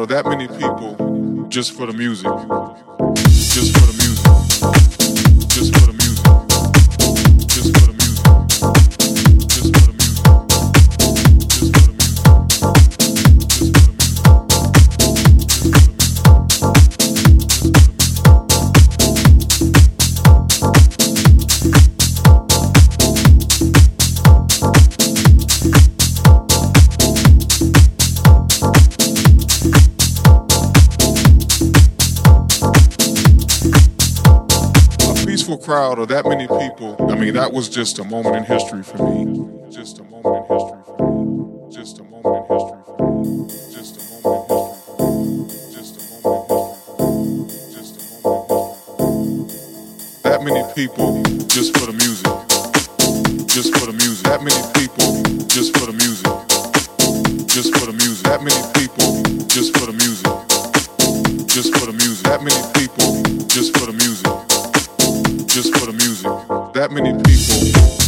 of that many people just for the music. Crowd of that many people. I mean, that was just a moment in history for me. Just a moment in history for me. Just a moment in history for me. Just a moment in history for me. Just Just for the music. That many people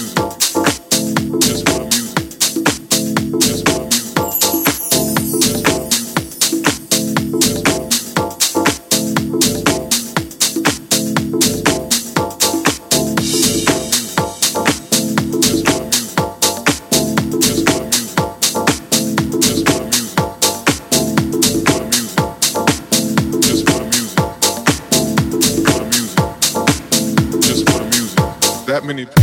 That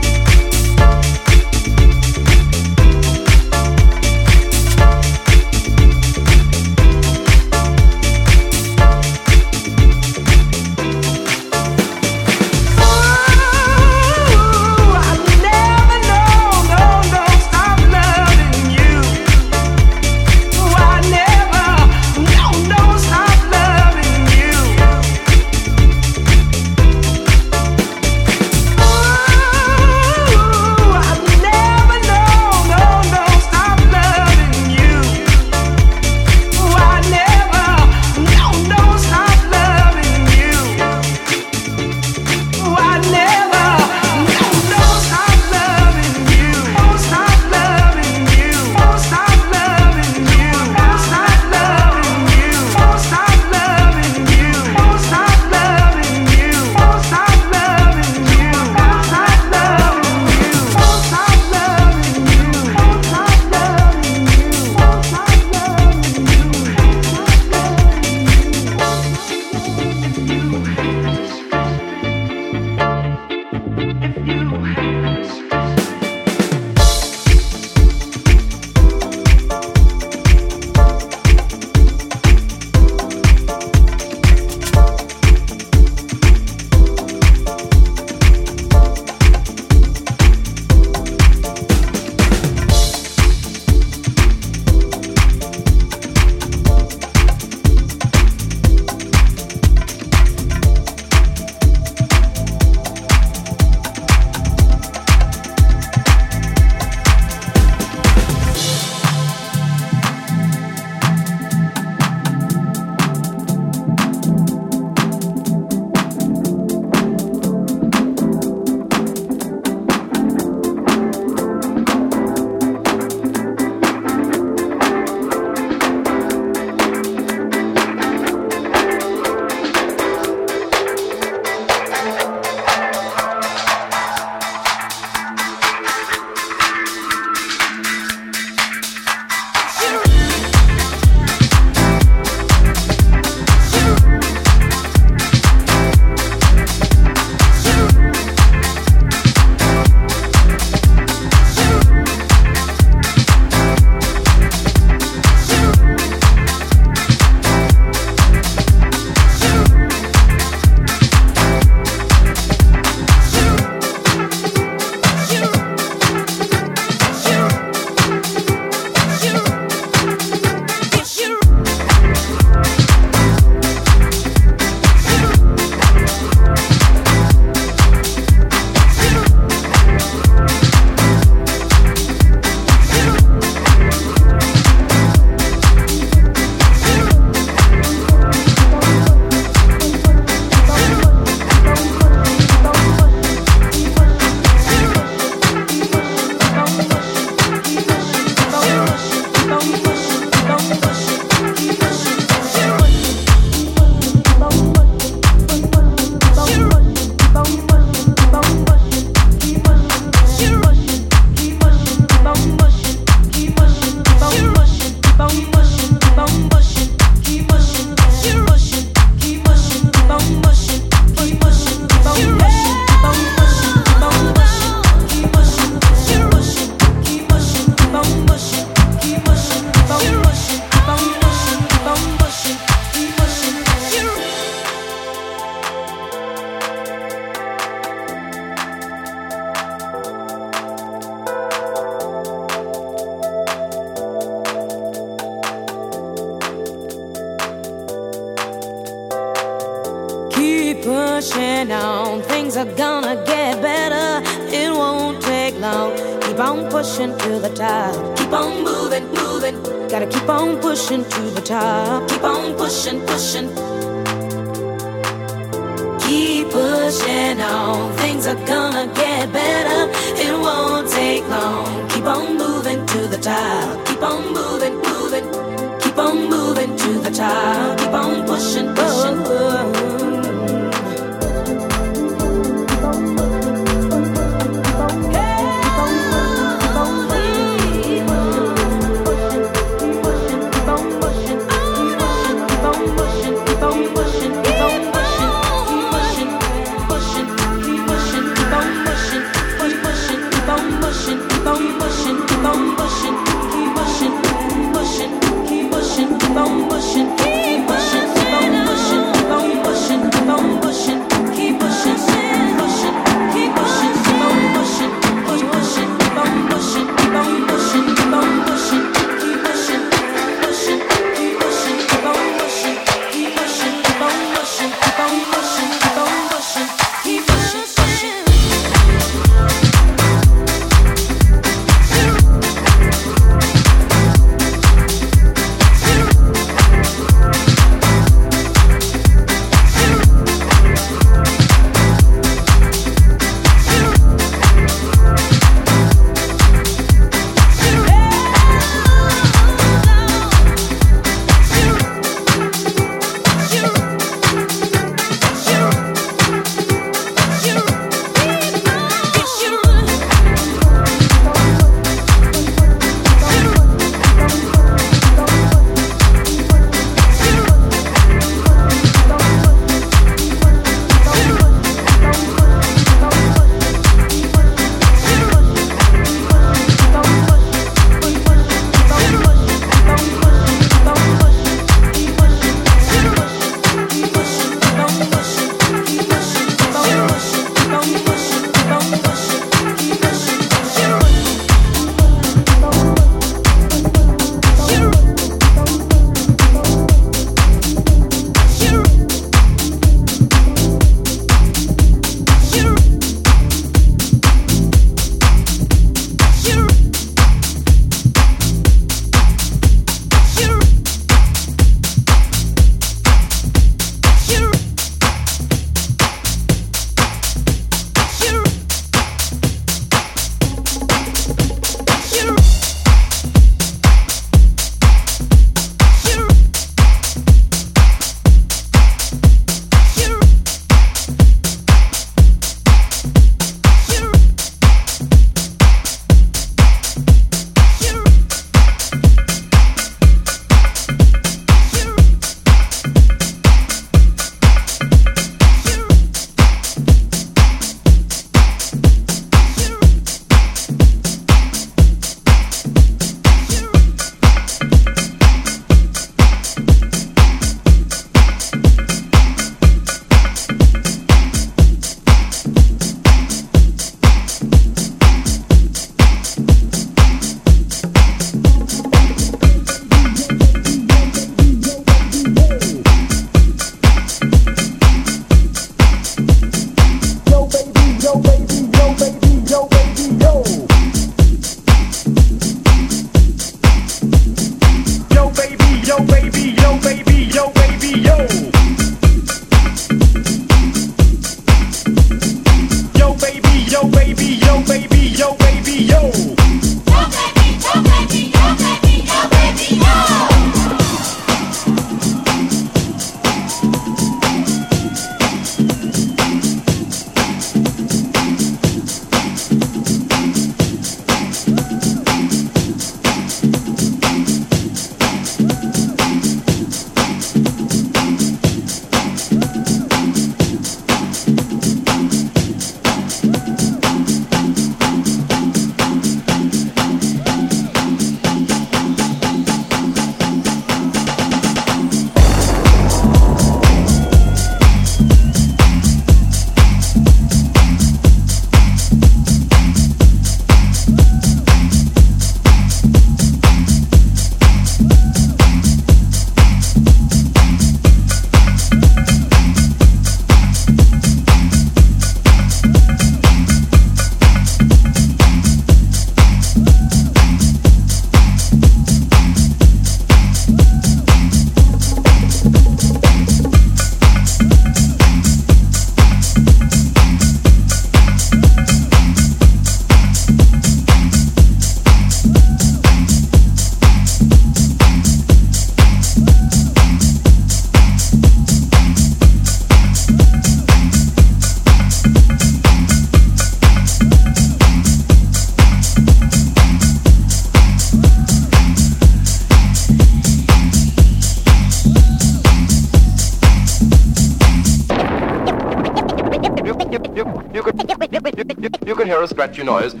you know is. You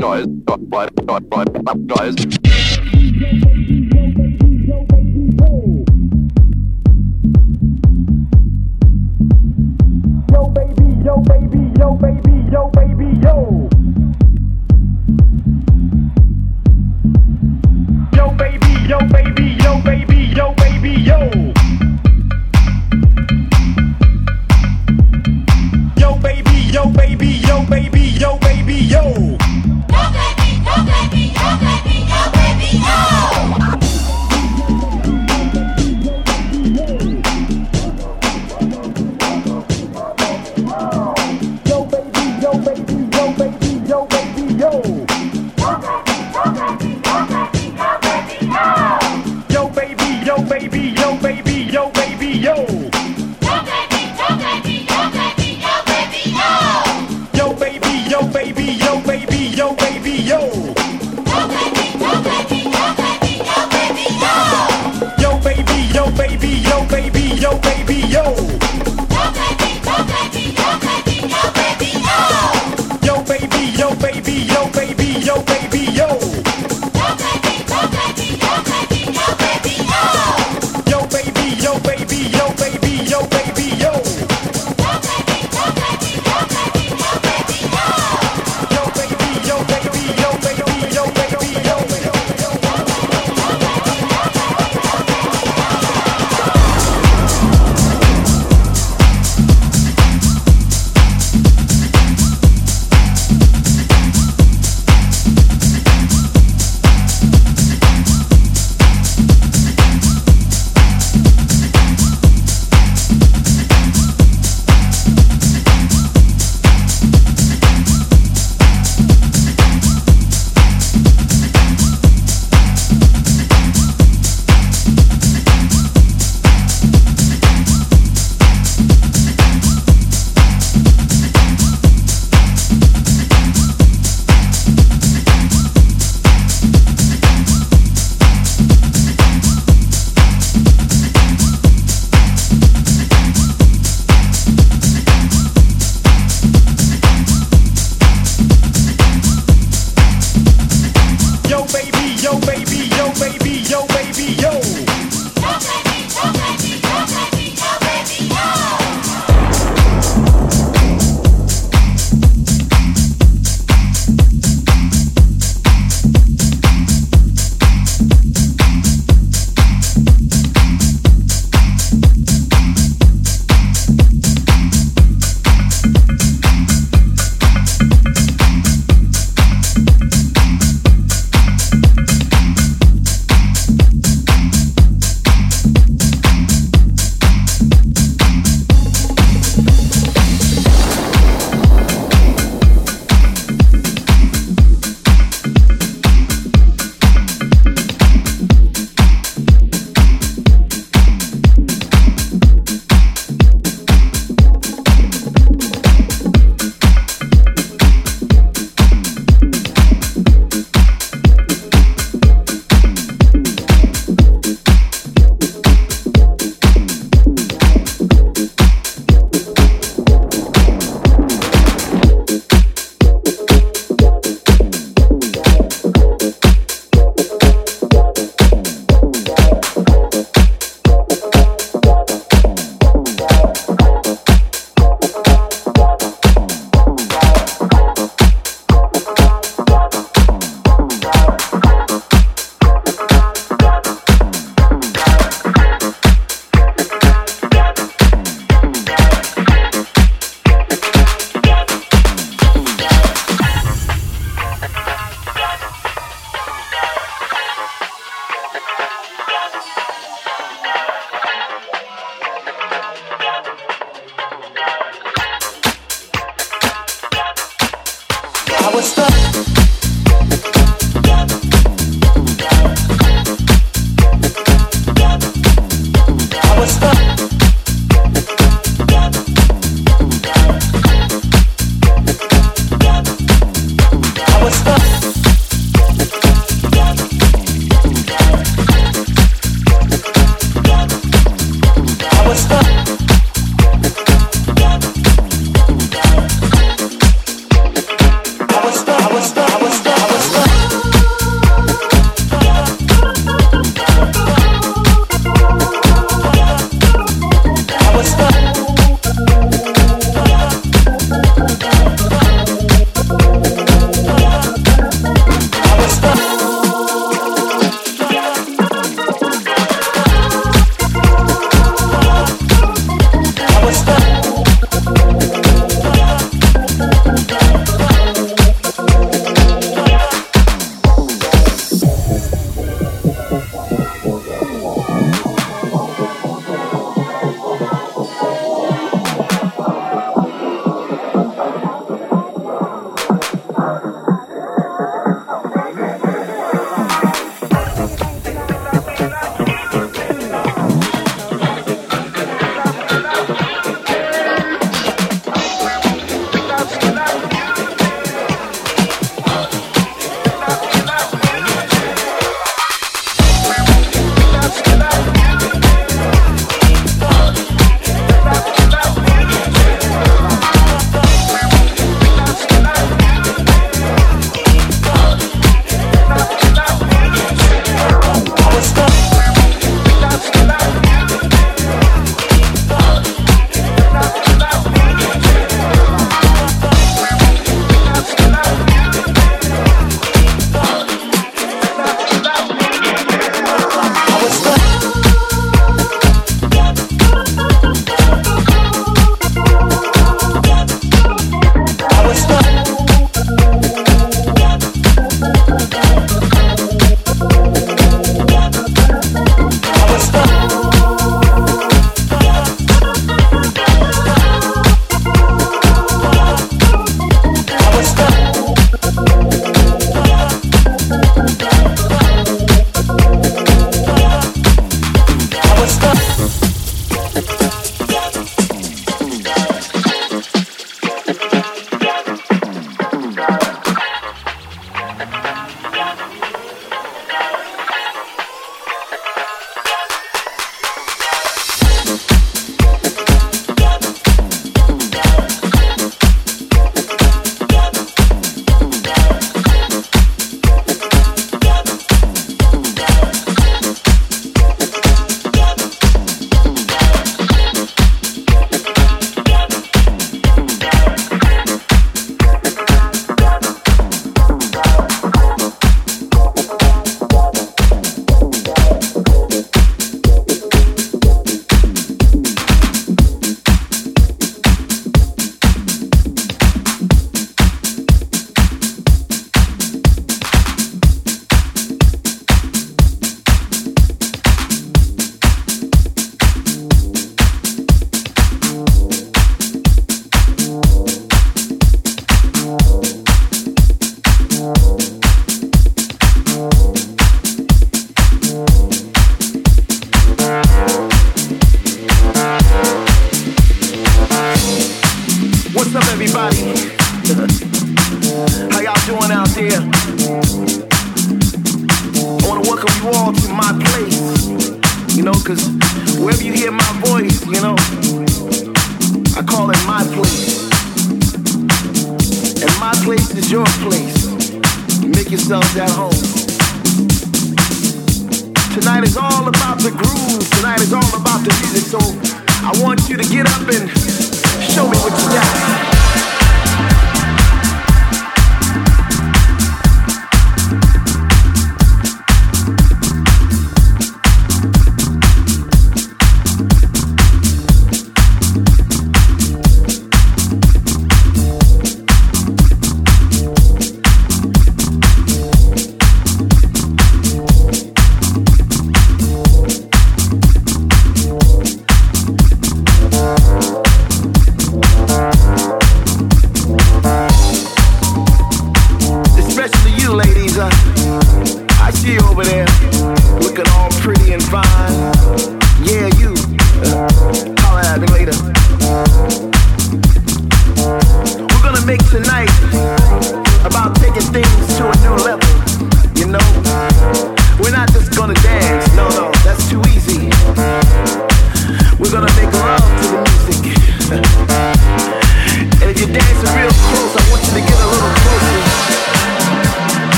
know. Yo baby, yo baby, yo baby, yo baby, yo. yo. I was stuck.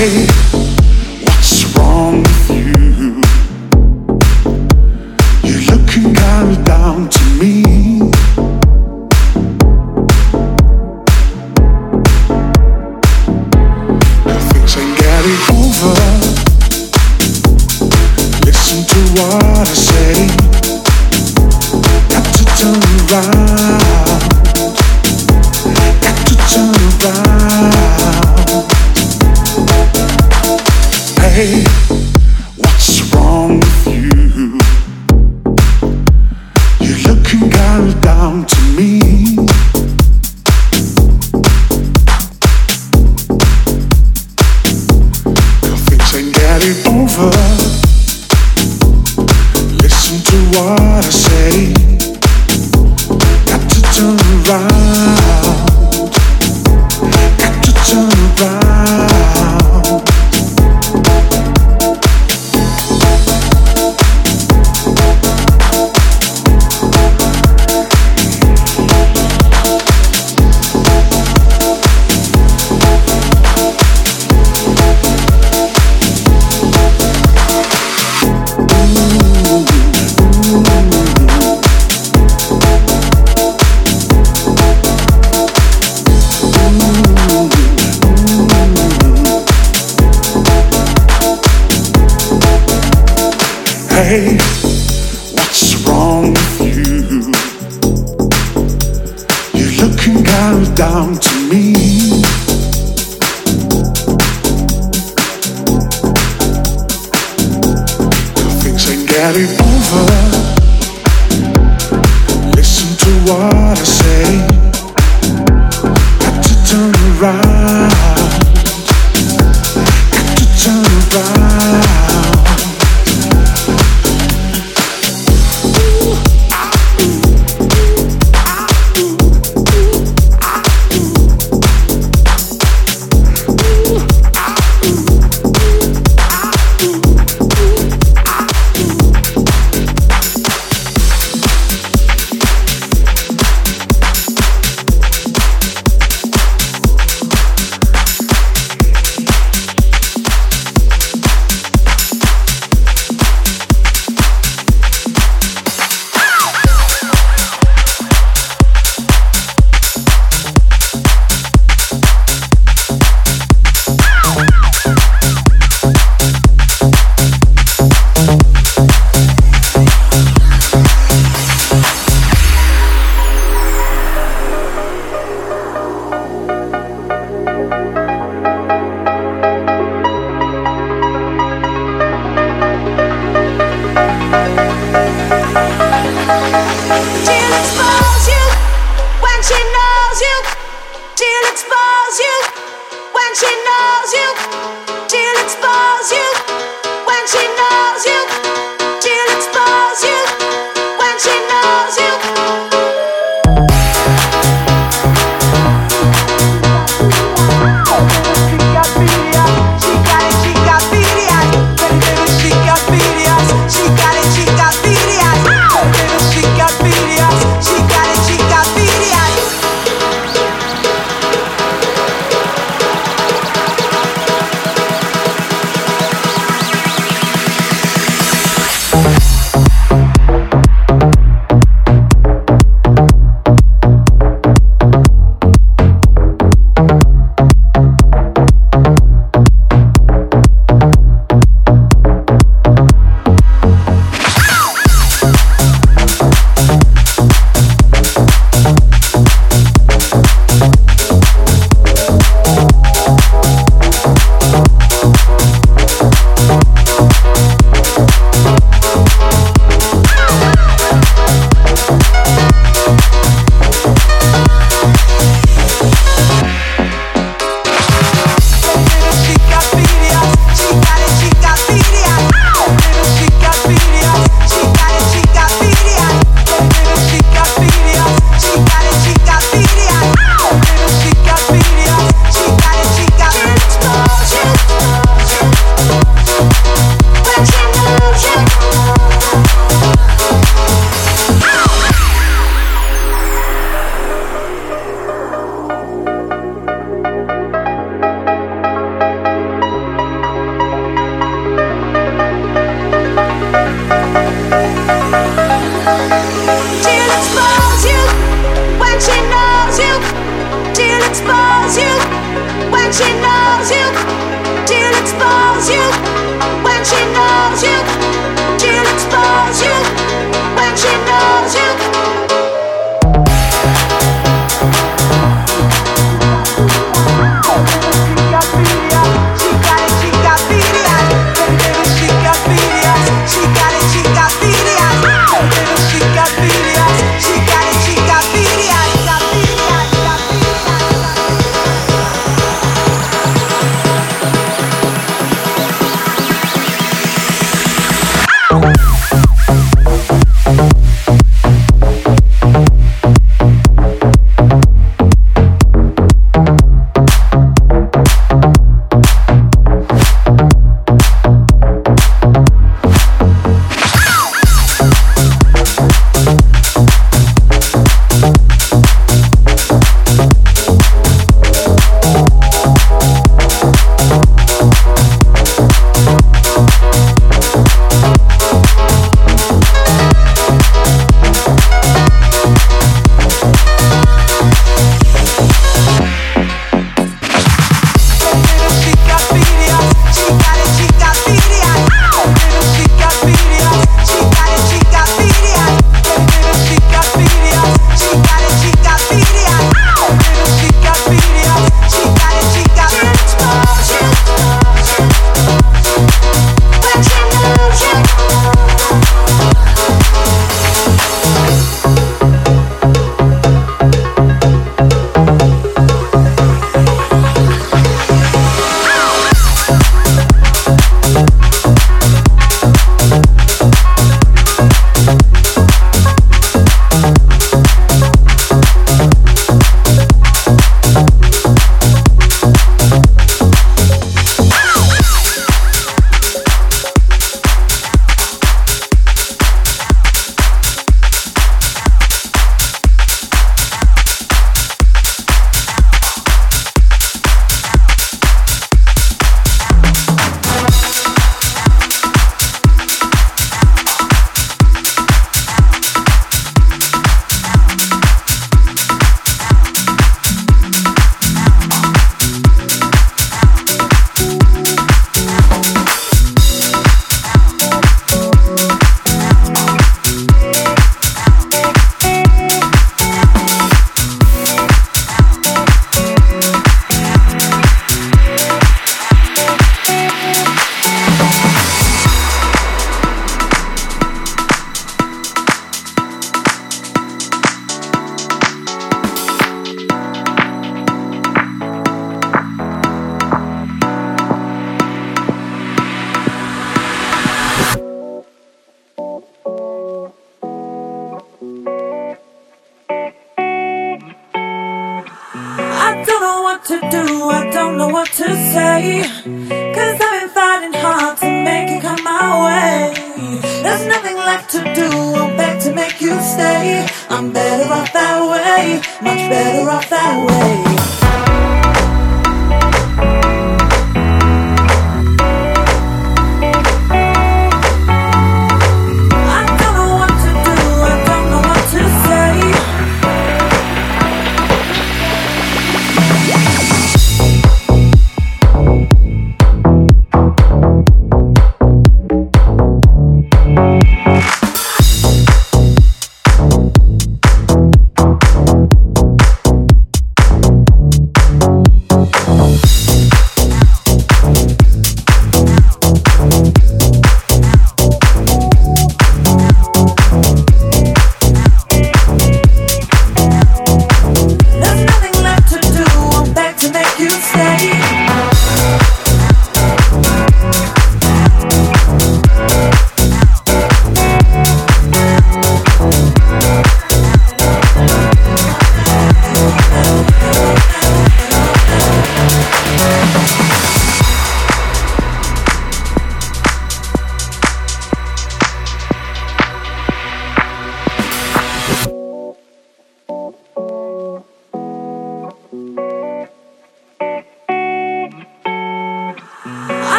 Listen